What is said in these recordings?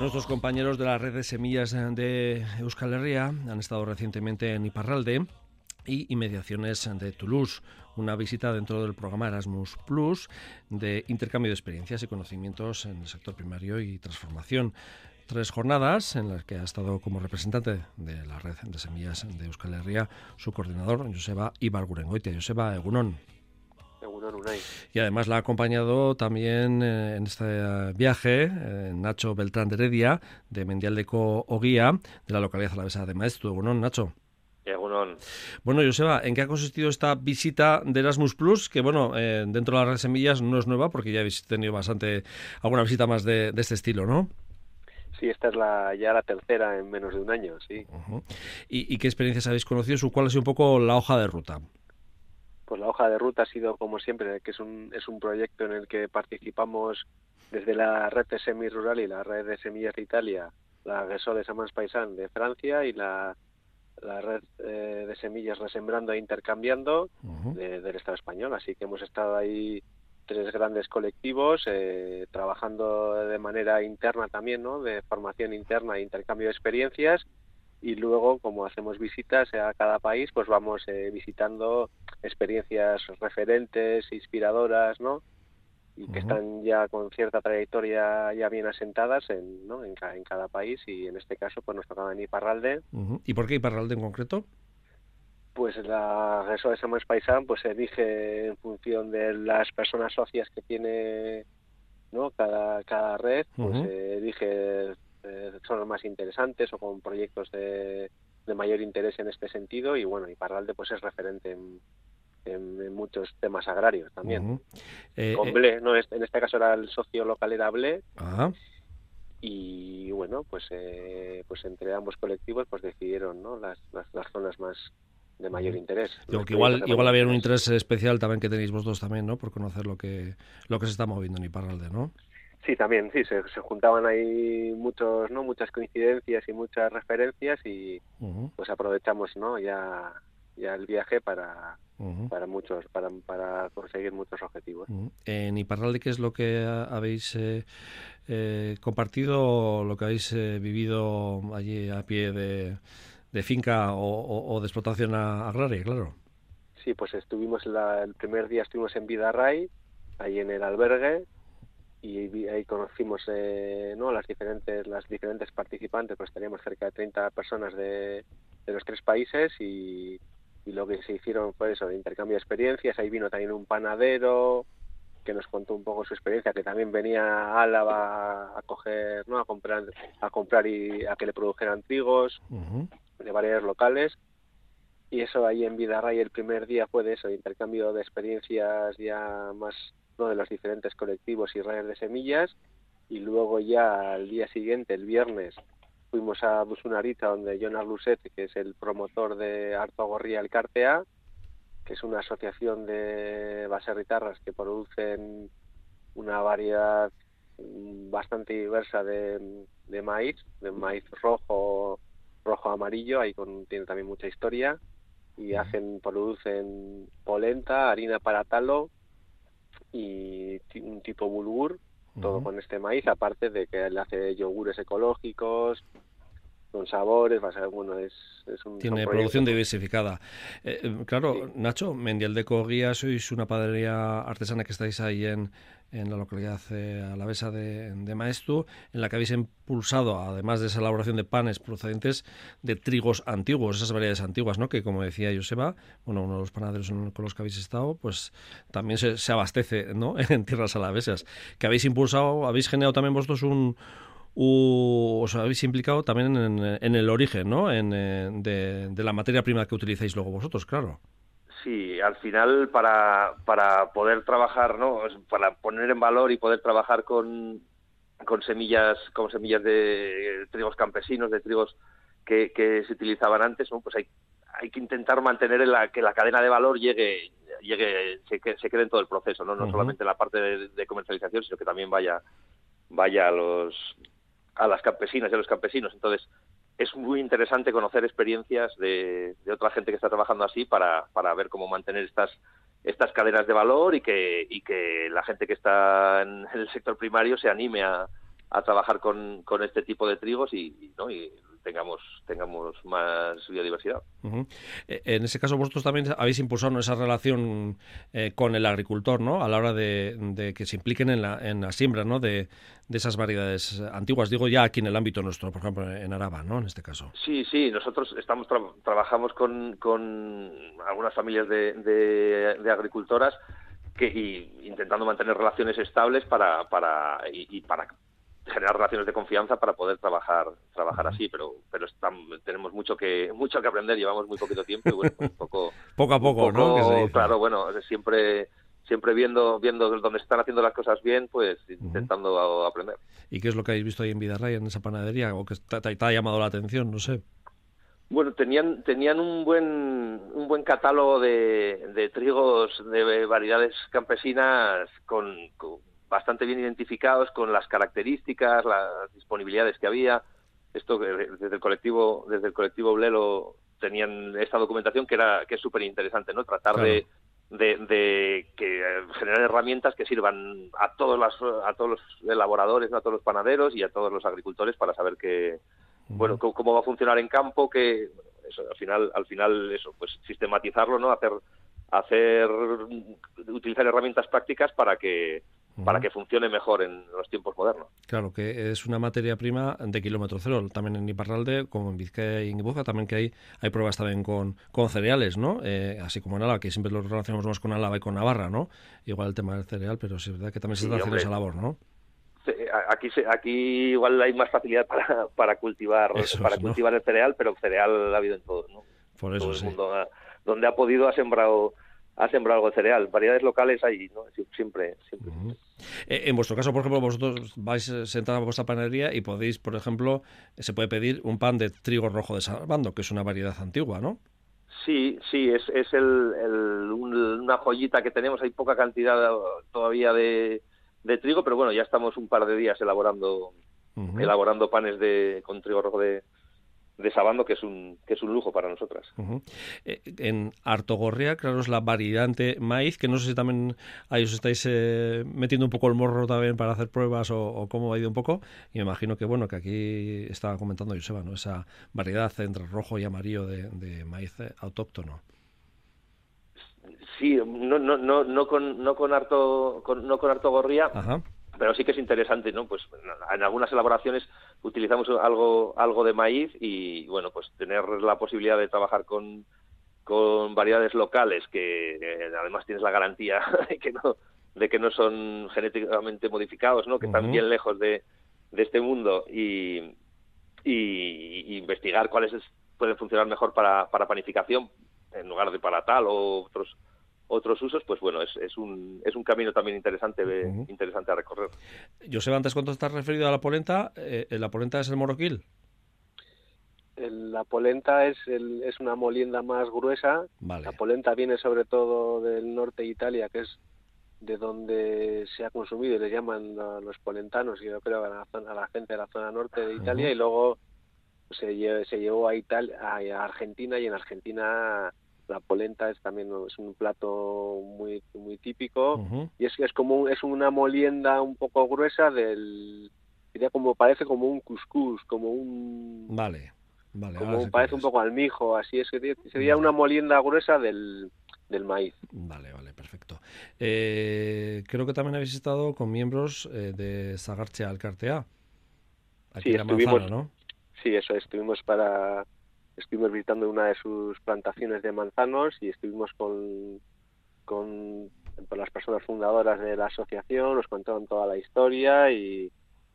Nuestros compañeros de la red de semillas de Euskal Herria han estado recientemente en Iparralde y inmediaciones de Toulouse, una visita dentro del programa Erasmus Plus de intercambio de experiencias y conocimientos en el sector primario y transformación. Tres jornadas en las que ha estado como representante de la red de semillas de Euskal Herria su coordinador, Joseba Ibargurengoitia. Joseba Egunon. Y además la ha acompañado también eh, en este viaje eh, Nacho Beltrán de Heredia, de Mendialdeco Oguía, de la localidad alavesa de Maestro. Bueno, Nacho. Bueno, Joseba, ¿en qué ha consistido esta visita de Erasmus Plus? Que bueno, eh, dentro de las redes semillas no es nueva porque ya habéis tenido bastante, alguna visita más de, este estilo, ¿no? Sí, esta es la, ya la tercera en menos de un año, sí. ¿Y, ¿Y, qué experiencias habéis conocido? ¿Cuál ha sido un poco la hoja de ruta? Pues la hoja de ruta ha sido como siempre, que es un, es un proyecto en el que participamos desde la red de semi rural y la red de semillas de Italia, la Resol de Samans Paisan de Francia y la, la red eh, de semillas resembrando e intercambiando del Estado español. Así que hemos estado ahí tres grandes colectivos eh, trabajando de manera interna también, ¿no? de formación interna e intercambio de experiencias y luego como hacemos visitas a cada país pues vamos eh, visitando experiencias referentes inspiradoras no y que están ya con cierta trayectoria ya bien asentadas en, ¿no? en, en, cada país y en este caso pues nos tocaba en Iparralde. ¿y por qué Iparralde en concreto? pues la Reso de Samuel Paisán pues se elige en función de las personas socias que tiene no cada cada red pues se elige eh, son los más interesantes o con proyectos de, mayor interés en este sentido y bueno, y Parralde pues es referente en, muchos temas agrarios también. Eh, con eh, Ble, no, en este caso era el socio local era Ble. Y bueno, pues pues entre ambos colectivos pues decidieron ¿no? las, las, zonas más de mayor interés. igual, igual había un interés especial también que tenéis vosotros también, ¿no? Por conocer lo que lo que se está moviendo en Iparralde, ¿no? Sí, también, sí, se, juntaban ahí muchos, ¿no? Muchas coincidencias y muchas referencias y pues aprovechamos, ¿no? Ya, ya el viaje para, para muchos, para, para conseguir muchos objetivos. En Iparralde, ¿qué es lo que habéis eh, eh, compartido, lo que habéis eh, vivido allí a pie de, de finca o, de explotación agraria, claro? Sí, pues estuvimos el primer día estuvimos en Vidarray, ahí en el albergue, y ahí conocimos eh, ¿no? las diferentes las diferentes participantes pues teníamos cerca de 30 personas de, de los tres países y, y, lo que se hicieron fue eso de intercambio de experiencias ahí vino también un panadero que nos contó un poco su experiencia que también venía a Álava a coger no a comprar a comprar y a que le produjeran trigos de variedades locales. Y eso ahí en Vidarray el primer día fue de eso intercambio de experiencias ya más de los diferentes colectivos y redes de semillas y luego ya al día siguiente, el viernes, fuimos a Busunarita donde John Arluset, que es el promotor de Arto Gorría el Cartea, que es una asociación de baserritarras que producen una variedad bastante diversa de, de maíz, de maíz rojo, rojo amarillo, ahí con, tiene también mucha historia, y hacen, producen polenta, harina para talo, y un tipo bulgur, todo con este maíz, aparte de que él hace yogures ecológicos, con sabores, va a ser, bueno, es, es un... Tiene producción diversificada. Eh, eh, claro, Nacho, Mendiel de Coguía, sois una panadería artesana que estáis ahí en, en la localidad eh, alavesa de, de Maestu, en la que habéis impulsado, además de esa elaboración de panes procedentes de trigos antiguos, esas variedades antiguas, ¿no? que como decía Joseba, bueno, uno de los panaderos con los que habéis estado, pues también se, se abastece ¿no? en tierras alavesas, que habéis impulsado, habéis generado también vosotros un os habéis implicado también en, el origen ¿no? En, eh, de, la materia prima que utilizáis luego vosotros, claro. Sí, al final para, para poder trabajar, ¿no? para poner en valor y poder trabajar con, con semillas con semillas de trigos campesinos, de trigos que, que se utilizaban antes, pues hay, hay que intentar mantener la, que la cadena de valor llegue llegue se, se quede en todo el proceso, no, no solamente la parte de, comercialización, sino que también vaya vaya a los a las campesinas y a los campesinos. Entonces, es muy interesante conocer experiencias de, otra gente que está trabajando así para, para ver cómo mantener estas estas cadenas de valor y que, y que la gente que está en el sector primario se anime a, a trabajar con, con este tipo de trigos y, ¿no? y tengamos tengamos más biodiversidad. E, en ese caso vosotros también habéis impulsado esa relación eh, con el agricultor, ¿no? A la hora de, que se impliquen en la, en la siembra, ¿no? De, de, esas variedades antiguas. Digo ya aquí en el ámbito nuestro, por ejemplo, en Araba, ¿no? En este caso. Sí, sí. Nosotros estamos trabajamos con, con algunas familias de, de, agricultoras que y intentando mantener relaciones estables para, para y para generar relaciones de confianza para poder trabajar trabajar así pero pero tenemos mucho que mucho que aprender llevamos muy poquito tiempo y bueno pues poco poco a poco, no claro bueno siempre siempre viendo viendo dónde están haciendo las cosas bien pues intentando aprender. Y qué es lo que habéis visto ahí en Vidarray en esa panadería o que te, ha llamado la atención no sé. Bueno, tenían tenían un buen un buen catálogo de, de trigos de variedades campesinas con bastante bien identificados con las características, las disponibilidades que había. Esto desde el colectivo, desde el colectivo Blelo tenían esta documentación que era que es súper interesante, ¿no? Tratar de, de, que eh, generar herramientas que sirvan a todos las, a todos los elaboradores, a todos los panaderos y a todos los agricultores para saber que bueno cómo, va a funcionar en campo, que eso, al final al final eso pues sistematizarlo, ¿no? Hacer hacer utilizar herramientas prácticas para que para que funcione mejor en los tiempos modernos. Claro, que es una materia prima de kilómetro cero, también en Iparralde, como en Vizcaya y en Ibuza, también que hay, hay pruebas también con, con cereales, ¿no? Eh, así como en Álava, que siempre lo relacionamos más con Álava y con Navarra, ¿no? Igual el tema del cereal, pero sí es verdad que también se está haciendo esa labor, ¿no? Aquí, aquí igual hay más facilidad para, para cultivar para cultivar el cereal, pero cereal ha habido en todo, ¿no? Por eso, todo el mundo donde ha podido ha sembrado ha sembrado algo de cereal. Variedades locales hay, ¿no? Siempre, siempre. Eh, en vuestro caso, por ejemplo, vosotros vais sentados a vuestra panadería y podéis, por ejemplo, se puede pedir un pan de trigo rojo de Salvando, que es una variedad antigua, ¿no? Sí, sí, es, es el, una joyita que tenemos. Hay poca cantidad todavía de, de, trigo, pero bueno, ya estamos un par de días elaborando, elaborando panes de, con trigo rojo de, de Sabando, que es un, que es un lujo para nosotras. Eh, en Artogorria, claro, es la variante maíz, que no sé si también ahí os estáis eh, metiendo un poco el morro también para hacer pruebas o, cómo ha ido un poco. Y me imagino que, bueno, que aquí estaba comentando Joseba, ¿no? Esa variedad entre rojo y amarillo de, maíz eh, autóctono. Sí, no, no, no, no con, no con harto, no con Artogorria. Ajá pero sí que es interesante, ¿no? Pues en algunas elaboraciones utilizamos algo, algo de maíz y, bueno, pues tener la posibilidad de trabajar con, con variedades locales que eh, además tienes la garantía de que no de que no son genéticamente modificados, ¿no? Que están bien lejos de, de este mundo y, y, investigar cuáles pueden funcionar mejor para, para panificación en lugar de para tal o otros otros usos, pues bueno, es, es, un, es un camino también interesante, interesante a recorrer. José, antes cuando estás referido a la polenta, eh, ¿la polenta es el moroquil? La polenta es, el, es una molienda más gruesa. La polenta viene sobre todo del norte de Italia, que es de donde se ha consumido y le llaman a los polentanos, yo creo, a la, a la gente de la zona norte de Italia, y luego se, se llevó a, Italia, a Argentina y en Argentina la polenta es también es un plato muy muy típico y es es como es una molienda un poco gruesa del sería como parece como un cuscús como un vale vale como parece un poco almijo así es que sería una molienda gruesa del, del maíz. Vale vale perfecto. Eh, creo que también habéis estado con miembros eh, de Sagarche Alcartea. Aquí sí, en ¿no? sí eso estuvimos para estuvimos visitando una de sus plantaciones de manzanos y estuvimos con, con, las personas fundadoras de la asociación, nos contaron toda la historia y,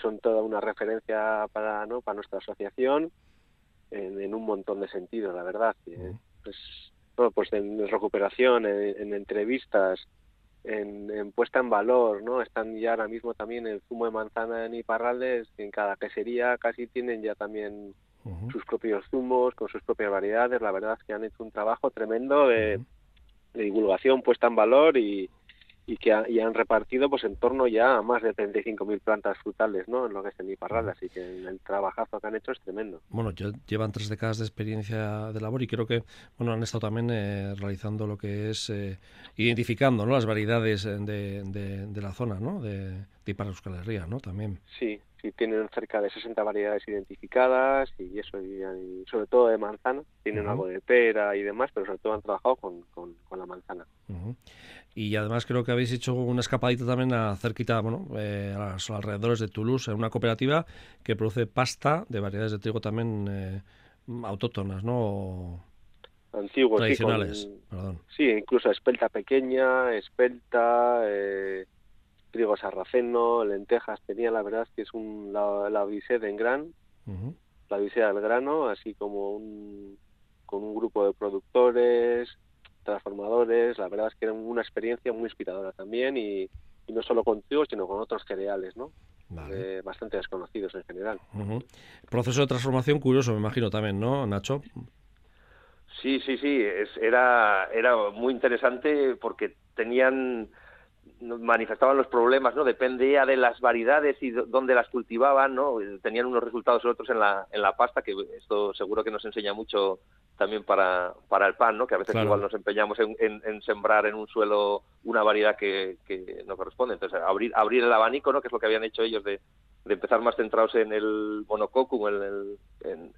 son toda una referencia para, ¿no? para nuestra asociación en, un montón de sentidos, la verdad. Pues, pues en recuperación, en, entrevistas, en, puesta en valor, ¿no? Están ya ahora mismo también el zumo de manzana en Iparralde, en cada quesería casi tienen ya también sus propios zumos, con sus propias variedades. La verdad es que han hecho un trabajo tremendo de, divulgación puesta en valor y, y que han repartido pues en torno ya a más de 35.000 plantas frutales ¿no? en lo que es en Iparral, así que el trabajazo que han hecho es tremendo. Bueno, ya llevan tres décadas de experiencia de labor y creo que bueno han estado también eh, realizando lo que es eh, identificando ¿no? las variedades de, de, la zona ¿no? de, de para Euskal Herria, ¿no? También. Sí, tienen cerca de 60 variedades identificadas y eso, y, sobre todo de manzana. Tienen algo de pera y demás, pero sobre todo han trabajado con, con, la manzana. Y además creo que habéis hecho una escapadita también a cerquita, bueno, eh, a los alrededores de Toulouse, en una cooperativa que produce pasta de variedades de trigo también eh, autóctonas, ¿no? Antiguos, tradicionales, sí, sí, incluso espelta pequeña, espelta, eh, trigo sarraceno, lentejas, tenía la verdad que es un, la, la de en gran, la visea del grano, así como un, con un grupo de productores, transformadores, la verdad es que era una experiencia muy inspiradora también y, no solo con trigo, sino con otros cereales, ¿no? Eh, bastante desconocidos en general. Proceso de transformación curioso, me imagino también, ¿no, Nacho? Sí, sí, sí, es, era, era muy interesante porque tenían manifestaban los problemas, ¿no? Dependía de las variedades y dónde las cultivaban, ¿no? Tenían unos resultados u otros en la, en la pasta, que esto seguro que nos enseña mucho también para, para el pan, ¿no? Que a veces igual nos empeñamos en, en, sembrar en un suelo una variedad que, que no corresponde. Entonces, abrir, abrir el abanico, ¿no? Que es lo que habían hecho ellos de, de empezar más centrados en el monococum, en, el, en,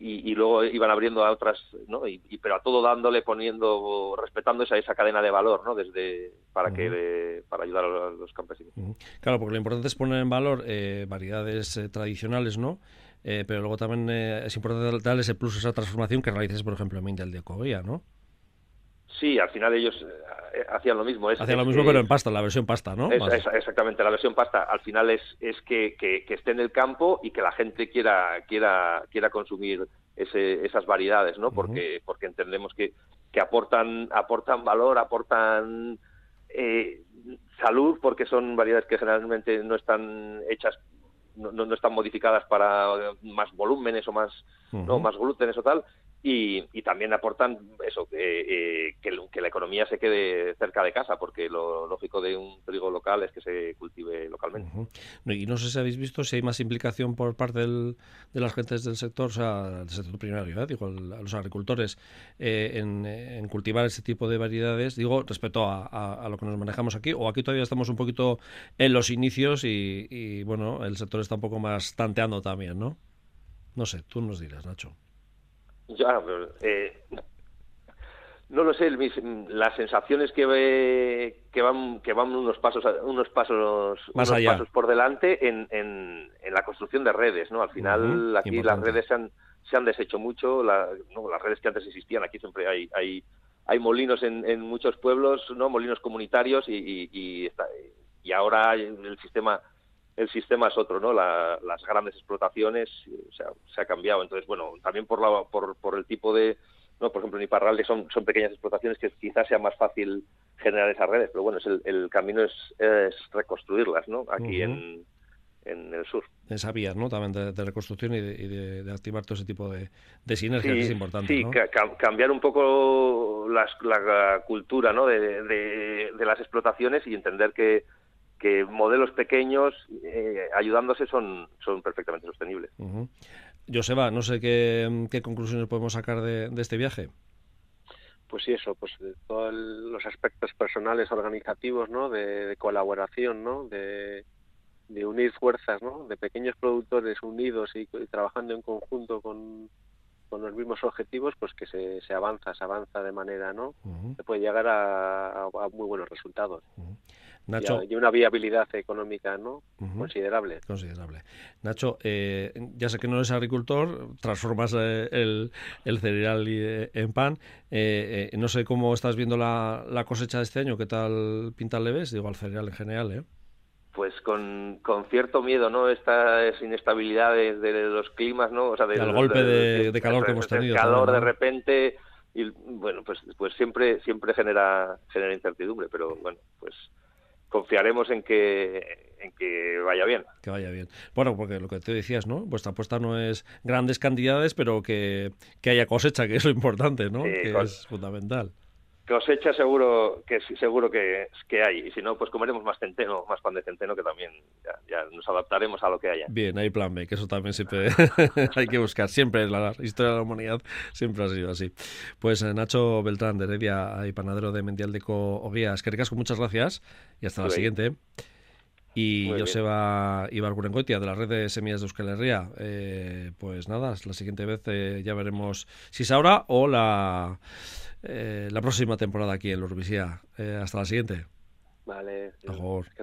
y, luego iban abriendo a otras, ¿no? Y, pero a todo dándole, poniendo, respetando esa, esa cadena de valor, ¿no? Desde para que para ayudar a los campesinos. Claro, porque lo importante es poner en valor eh, variedades eh, tradicionales, ¿no? Eh, pero luego también es importante darle ese plus, esa transformación que realices, por ejemplo, en Mindel de Covea, ¿no? Sí, al final ellos hacían lo mismo. hacían lo mismo, pero en pasta, la versión pasta, ¿no? exactamente, la versión pasta. Al final es, es que, que, esté en el campo y que la gente quiera, quiera, quiera consumir ese, esas variedades, ¿no? Porque, porque entendemos que, que aportan, aportan valor, aportan eh, salud, porque son variedades que generalmente no están hechas no, no, están modificadas para más volúmenes o más, ¿no? más glútenes o tal, y, y también aportan eso, que, eh, que, la economía se quede cerca de casa, porque lo lógico de un trigo local es que se cultive localmente. Y no sé si habéis visto si hay más implicación por parte del, de las gentes del sector, o sea, del sector primario, ¿eh? digo, los agricultores, eh, en, cultivar ese tipo de variedades, digo, respecto a, a, lo que nos manejamos aquí, o aquí todavía estamos un poquito en los inicios y, y bueno, el sector está un poco más tanteando también, ¿no? No sé, tú nos dirás, Nacho. Ya, eh, no lo sé, las sensaciones que que van que van unos pasos unos pasos Más unos pasos por delante en, en, la construcción de redes, ¿no? Al final aquí las redes se han se han deshecho mucho, las redes que antes existían aquí siempre hay hay hay molinos en, en muchos pueblos, no molinos comunitarios y, y, y, y ahora el sistema el sistema es otro, ¿no? las grandes explotaciones o sea, se ha cambiado. Entonces, bueno, también por, la, por, por el tipo de, no, por ejemplo, en Iparralde son, son pequeñas explotaciones que quizás sea más fácil generar esas redes, pero bueno, es el, el camino es, es, reconstruirlas, ¿no? Aquí en, en el sur. Esa vía, ¿no? También de, reconstrucción y, de, de, activar todo ese tipo de, de sinergias que es importante. Sí, cambiar un poco las, la cultura, ¿no? De, de, las explotaciones y entender que que modelos pequeños eh, ayudándose son, son perfectamente sostenibles. Joseba, no sé qué, qué, conclusiones podemos sacar de, este viaje. Pues sí, eso, pues de todos los aspectos personales, organizativos, ¿no? De, colaboración, ¿no? De, unir fuerzas, ¿no? De pequeños productores unidos y, trabajando en conjunto con, con, los mismos objetivos, pues que se, se, avanza, se avanza de manera, ¿no? Se puede llegar a, a muy buenos resultados. Nacho, y, una viabilidad económica no considerable. Considerable. Nacho, eh, ya sé que no eres agricultor, transformas eh, el, el, cereal eh, en pan. no sé cómo estás viendo la, la, cosecha de este año, ¿qué tal pinta le ves? Digo, al cereal en general, ¿eh? Pues con, con cierto miedo, ¿no? Estas inestabilidades de los climas, ¿no? O sea, del golpe de, calor que hemos tenido. El calor de repente y bueno, pues pues siempre siempre genera genera incertidumbre, pero bueno, pues confiaremos en que en que vaya bien. Que vaya bien. Bueno, porque lo que te decías, ¿no? Vuestra apuesta no es grandes cantidades, pero que, que haya cosecha, que es lo importante, ¿no? que es fundamental cosecha seguro que seguro que, que hay. Y si no pues comeremos más centeno más pan de centeno que también ya, nos adaptaremos a lo que haya. Bien hay plan B que eso también siempre hay que buscar. Siempre la historia de la humanidad siempre ha sido así. Pues eh, Nacho Beltrán de Heredia y panadero de Mendial de Oguía es que muchas gracias y hasta la siguiente. Y Joseba Ibargurengoitia, de la red de semillas de Euskal Herria. Eh, pues nada, la siguiente vez eh, ya veremos si es ahora o la, eh, la próxima temporada aquí en Lurvisía. hasta la siguiente. Vale. Agur. Que